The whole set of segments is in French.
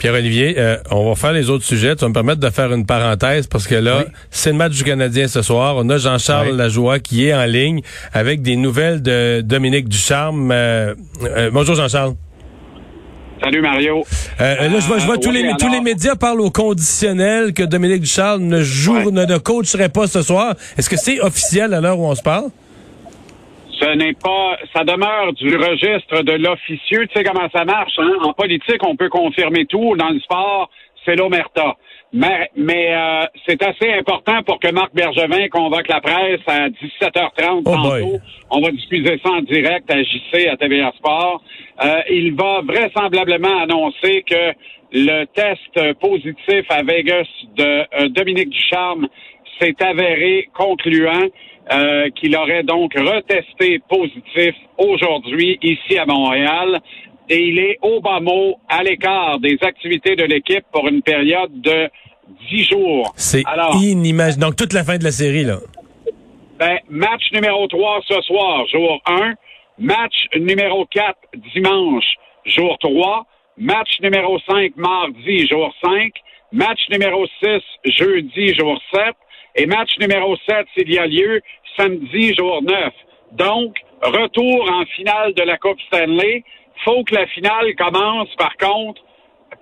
Pierre-Olivier, euh, on va faire les autres sujets. Tu vas me permettre de faire une parenthèse parce que là, c'est le match du Canadien ce soir. On a Jean-Charles Lajoie qui est en ligne avec des nouvelles de Dominique Ducharme. Euh, euh, bonjour Jean-Charles. Salut Mario. là, je vois, je vois tous, les, tous les médias parlent au conditionnel que Dominique Ducharme ne joue, ne, ne coacherait pas ce soir. Est-ce que c'est officiel à l'heure où on se parle? Ce n'est pas, ça demeure du registre de l'officieux. Tu sais comment ça marche, hein? En politique, on peut confirmer tout. Dans le sport, c'est l'omerta. Mais, mais euh, c'est assez important pour que Marc Bergevin convoque la presse à 17h30 tantôt. On va diffuser ça en direct à JC, à TVA Sport. Euh, il va vraisemblablement annoncer que le test positif à Vegas de euh, Dominique Ducharme s'est avéré concluant. Euh, qu'il aurait donc retesté positif aujourd'hui ici à Montréal. Et il est au bas mot à l'écart des activités de l'équipe pour une période de dix jours. C'est inimaginable. Donc toute la fin de la série, là. Ben, match numéro 3 ce soir, jour 1. Match numéro 4 dimanche, jour 3. Match numéro 5 mardi, jour 5. Match numéro 6 jeudi, jour 7. Et match numéro 7, s'il y a lieu, samedi, jour 9. Donc, retour en finale de la Coupe Stanley. Faut que la finale commence, par contre,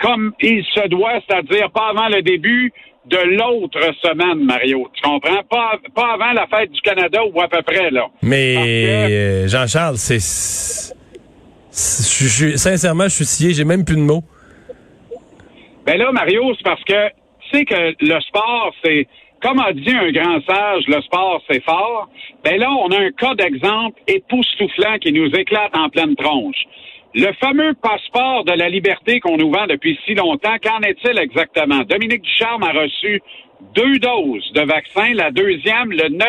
comme il se doit, c'est-à-dire pas avant le début de l'autre semaine, Mario. Tu comprends? Pas, pas avant la fête du Canada ou à peu près, là. Mais, euh, Jean-Charles, c'est... sincèrement, je suis scié, j'ai même plus de mots. Ben là, Mario, c'est parce que tu sais que le sport, c'est comme a dit un grand sage, le sport, c'est fort. Ben là, on a un cas d'exemple époustouflant qui nous éclate en pleine tronche. Le fameux passeport de la liberté qu'on nous vend depuis si longtemps, qu'en est-il exactement? Dominique Ducharme a reçu deux doses de vaccin, la deuxième le 9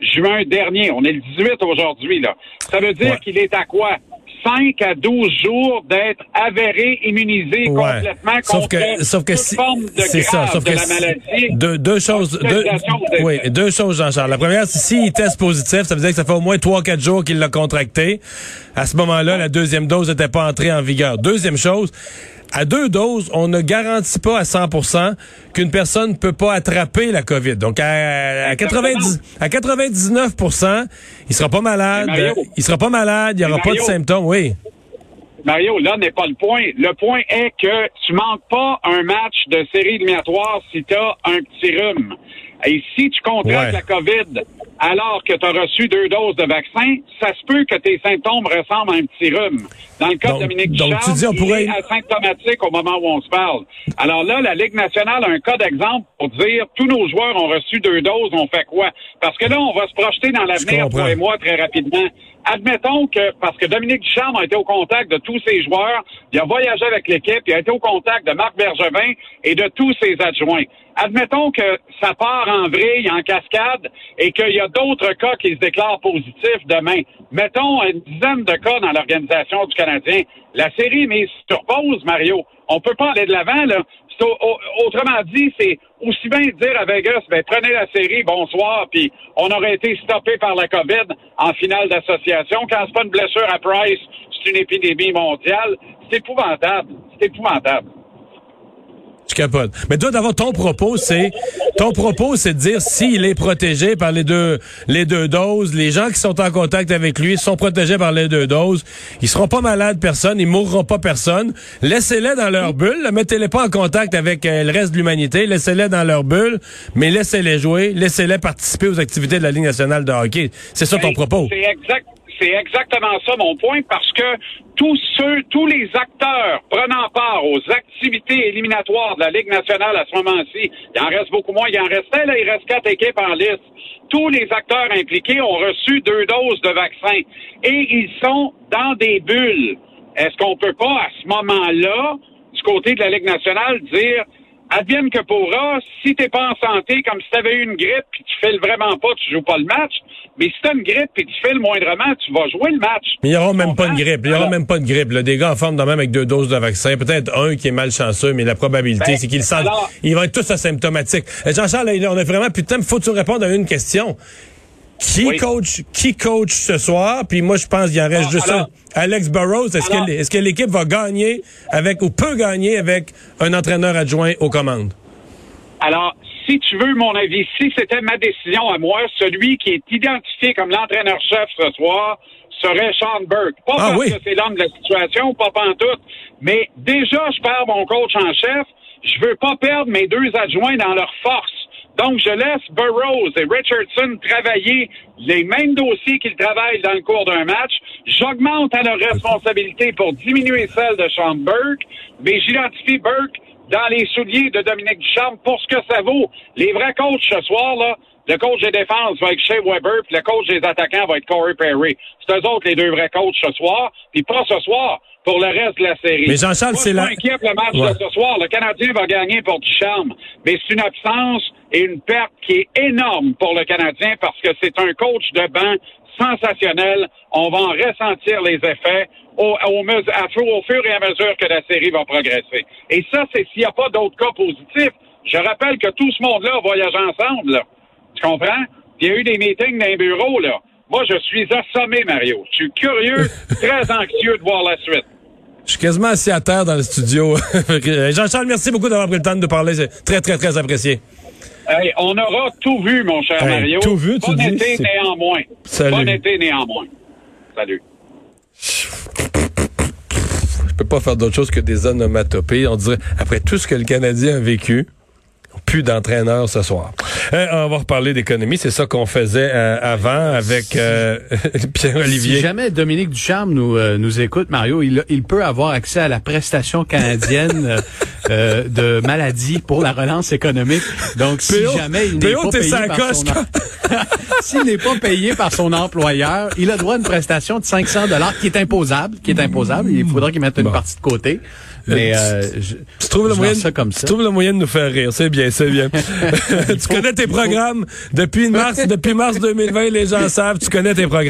juin dernier. On est le 18 aujourd'hui, là. Ça veut dire qu'il est à quoi? 5 à 12 jours d'être avéré immunisé complètement sauf contre que, sauf que toute forme de c'est ça, sauf de que la maladie. Deux, deux choses, deux, oui, deux choses, Jean-Charles. La première, c'est s'il teste positif, ça veut dire que ça fait au moins 3-4 jours qu'il l'a contracté. À ce moment-là, la deuxième dose n'était pas entrée en vigueur. Deuxième chose, à deux doses, on ne garantit pas à 100% qu'une personne ne peut pas attraper la COVID. Donc, à, 90, à 99% il sera pas malade. il sera pas malade, il n'y aura pas de symptômes, oui. Mario, là n'est pas le point. Le point est que tu manques pas un match de série éliminatoire si tu as un petit rhume. Et si tu contractes la COVID alors que tu as reçu deux doses de vaccin, ça se peut que tes symptômes ressemblent à un petit rhume. Dans le cas de Dominique Ducharme, il est asymptomatique au moment où on se parle. Alors là, la Ligue nationale a un cas d'exemple pour dire tous nos joueurs ont reçu deux doses, on fait quoi? Parce que là, on va se projeter dans l'avenir, pour et moi, très rapidement. Admettons que, parce que Dominique Ducharme a été au contact de tous ses joueurs, il a voyagé avec l'équipe, il a été au contact de Marc Bergevin et de tous ses adjoints. Admettons que ça part en vrille, en cascade, et qu'il y a d'autres cas qui se déclarent positifs demain. Mettons une dizaine de cas dans l'organisation du Canadien. La série est mise Mario. On peut pas aller de l'avant, là. Autrement dit, c'est aussi bien dire à Vegas, ben, prenez la série, bonsoir, puis on aurait été stoppé par la COVID en finale d'association. Quand c'est pas une blessure à Price, c'est une épidémie mondiale. C'est épouvantable. C'est épouvantable. Tu capotes. Mais toi, d'abord, ton propos, c'est ton propos, c'est de dire s'il est protégé par les deux les deux doses, les gens qui sont en contact avec lui sont protégés par les deux doses, ils seront pas malades personne, ils mourront pas personne. Laissez-les dans leur bulle, mettez-les pas en contact avec euh, le reste de l'humanité, laissez-les dans leur bulle, mais laissez-les jouer, laissez-les participer aux activités de la Ligue nationale de hockey. C'est ça ton propos. C'est exact c'est exactement ça mon point parce que tous ceux, tous les acteurs prenant part aux activités éliminatoires de la Ligue nationale à ce moment-ci, il en reste beaucoup moins, il en restait, là, il reste quatre équipes en liste. Tous les acteurs impliqués ont reçu deux doses de vaccin et ils sont dans des bulles. Est-ce qu'on peut pas, à ce moment-là, du côté de la Ligue nationale, dire advienne que pourra, si t'es pas en santé, comme si t'avais eu une grippe puis tu files vraiment pas, tu joues pas le match. Mais si t'as une grippe et tu files moindrement, tu vas jouer le match. Mais il n'y aura même pas de grippe. Il n'y aura même pas de grippe. Là. Des gars en forme de même avec deux doses de vaccin. Peut-être un qui est malchanceux, mais la probabilité, Ben, c'est qu'ils sentent. alors- Ils vont être tous asymptomatiques. Euh, Jean-Charles, on a vraiment plus de temps. Faut que tu répondes à une question. Qui Oui. coach, qui coach ce soir? Puis moi, je pense qu'il en reste Ah, juste alors- un. Alex Burrows, est-ce que, est-ce que l'équipe va gagner avec, ou peut gagner avec un entraîneur adjoint aux commandes? Alors, si tu veux mon avis, si c'était ma décision à moi, celui qui est identifié comme l'entraîneur-chef ce soir serait Sean Burke. Pas Ah parce oui. que c'est l'homme de la situation, pas pantoute, mais déjà, je perds mon coach en chef. Je veux pas perdre mes deux adjoints dans leur force. Donc, je laisse Burroughs et Richardson travailler les mêmes dossiers qu'ils travaillent dans le cours d'un match. J'augmente à leur responsabilité pour diminuer celle de Sean Burke, mais j'identifie Burke dans les souliers de Dominique Ducharme pour ce que ça vaut. Les vrais coachs ce soir, là, le coach des défenses va être Shea Weber, puis le coach des attaquants va être Corey Perry. C'est eux autres les deux vrais coachs ce soir, puis pas ce soir, pour le reste de la série. Mais Jean-Charles, c'est inquiet pour le match Ouais. de ce soir. Le Canadien va gagner pour Ducharme, mais c'est une absence et une perte qui est énorme pour le Canadien parce que c'est un coach de banc sensationnel. On va en ressentir les effets au, au, au fur et à mesure que la série va progresser. Et ça, c'est s'il n'y a pas d'autres cas positifs. Je rappelle que tout ce monde-là voyage ensemble. là. Tu comprends? Il y a eu des meetings dans les bureaux, là. Moi, je suis assommé, Mario. Je suis curieux, très anxieux de voir la suite. Je suis quasiment assis à terre dans le studio. Jean-Charles, merci beaucoup d'avoir pris le temps de nous parler. C'est très, très, très apprécié. Hey, on aura tout vu, mon cher Hey, Mario. tout vu, tu bon dis, été néanmoins. Salut. Bon été néanmoins. Salut. Je peux pas faire d'autre chose que des onomatopées. On dirait, après tout ce que le Canadien a vécu, plus d'entraîneur ce soir. Euh, on va reparler d'économie. C'est ça qu'on faisait euh, avant avec euh, Pierre-Olivier. Si jamais Dominique Ducharme nous, euh, nous écoute, Mario, il, il peut avoir accès à la prestation canadienne euh, de maladie pour la relance économique. Donc, si jamais il n'est pas payé par coche, son em- s'il n'est pas payé par son employeur, il a droit à une prestation de 500 dollars qui est imposable, qui est imposable. Il faudra qu'il mette une Bon. partie de côté. Mais euh, je, Tu trouves, le je moyen, lance ça comme ça. tu trouves le moyen de nous faire rire. C'est bien, c'est bien. tu connais tes programmes depuis mars, depuis mars 2020, les gens savent, tu connais tes programmes.